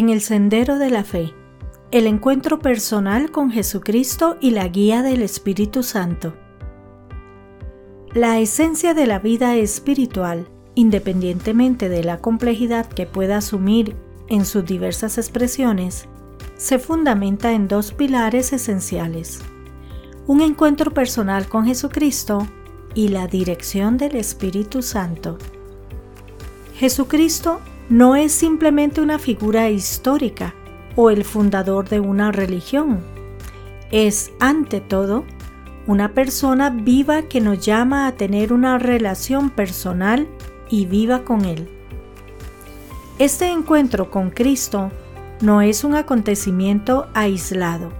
En el Sendero de la Fe, el encuentro personal con Jesucristo y la guía del Espíritu Santo. La esencia de la vida espiritual, independientemente de la complejidad que pueda asumir en sus diversas expresiones, se fundamenta en dos pilares esenciales. Un encuentro personal con Jesucristo y la dirección del Espíritu Santo. Jesucristo no es simplemente una figura histórica o el fundador de una religión. Es, ante todo, una persona viva que nos llama a tener una relación personal y viva con Él. Este encuentro con Cristo no es un acontecimiento aislado,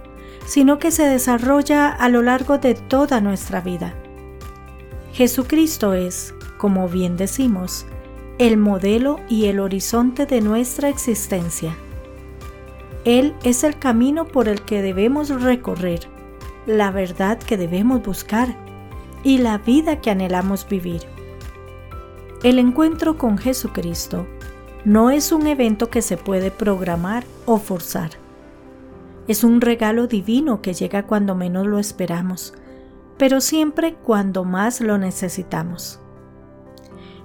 sino que se desarrolla a lo largo de toda nuestra vida. Jesucristo es, como bien decimos, el modelo y el horizonte de nuestra existencia. Él es el camino por el que debemos recorrer, la verdad que debemos buscar y la vida que anhelamos vivir. El encuentro con Jesucristo no es un evento que se puede programar o forzar. Es un regalo divino que llega cuando menos lo esperamos, pero siempre cuando más lo necesitamos.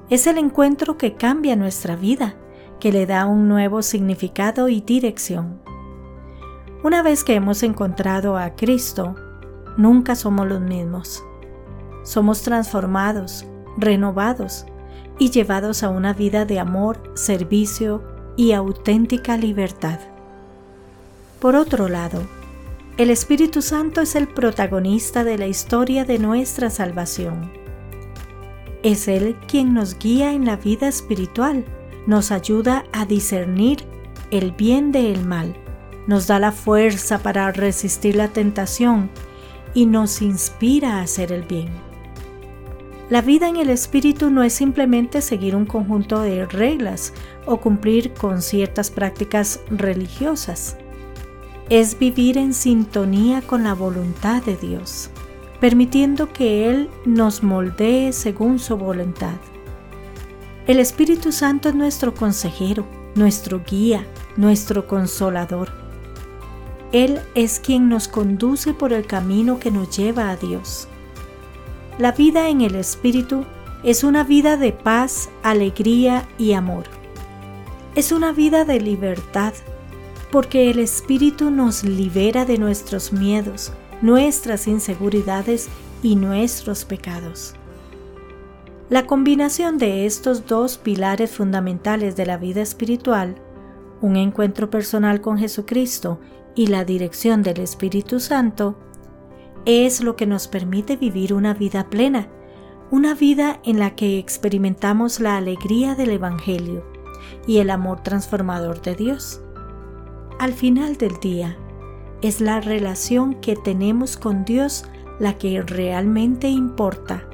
Es el encuentro que cambia nuestra vida, que le da un nuevo significado y dirección. Una vez que hemos encontrado a Cristo, nunca somos los mismos. Somos transformados, renovados y llevados a una vida de amor, servicio y auténtica libertad. Por otro lado, el Espíritu Santo es el protagonista de la historia de nuestra salvación es Él quien nos guía en la vida espiritual, nos ayuda a discernir el bien del mal, nos da la fuerza para resistir la tentación y nos inspira a hacer el bien. La vida en el Espíritu no es simplemente seguir un conjunto de reglas o cumplir con ciertas prácticas religiosas. Es vivir en sintonía con la voluntad de Dios permitiendo que Él nos moldee según su voluntad. El Espíritu Santo es nuestro consejero, nuestro guía, nuestro consolador. Él es quien nos conduce por el camino que nos lleva a Dios. La vida en el Espíritu es una vida de paz, alegría y amor. Es una vida de libertad, porque el Espíritu nos libera de nuestros miedos, nuestras inseguridades y nuestros pecados. La combinación de estos dos pilares fundamentales de la vida espiritual, un encuentro personal con Jesucristo y la dirección del Espíritu Santo, es lo que nos permite vivir una vida plena, una vida en la que experimentamos la alegría del Evangelio y el amor transformador de Dios. Al final del día, es la relación que tenemos con Dios la que realmente importa.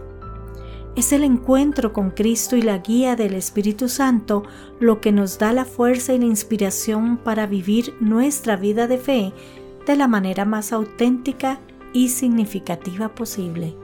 Es el encuentro con Cristo y la guía del Espíritu Santo lo que nos da la fuerza y la inspiración para vivir nuestra vida de fe de la manera más auténtica y significativa posible.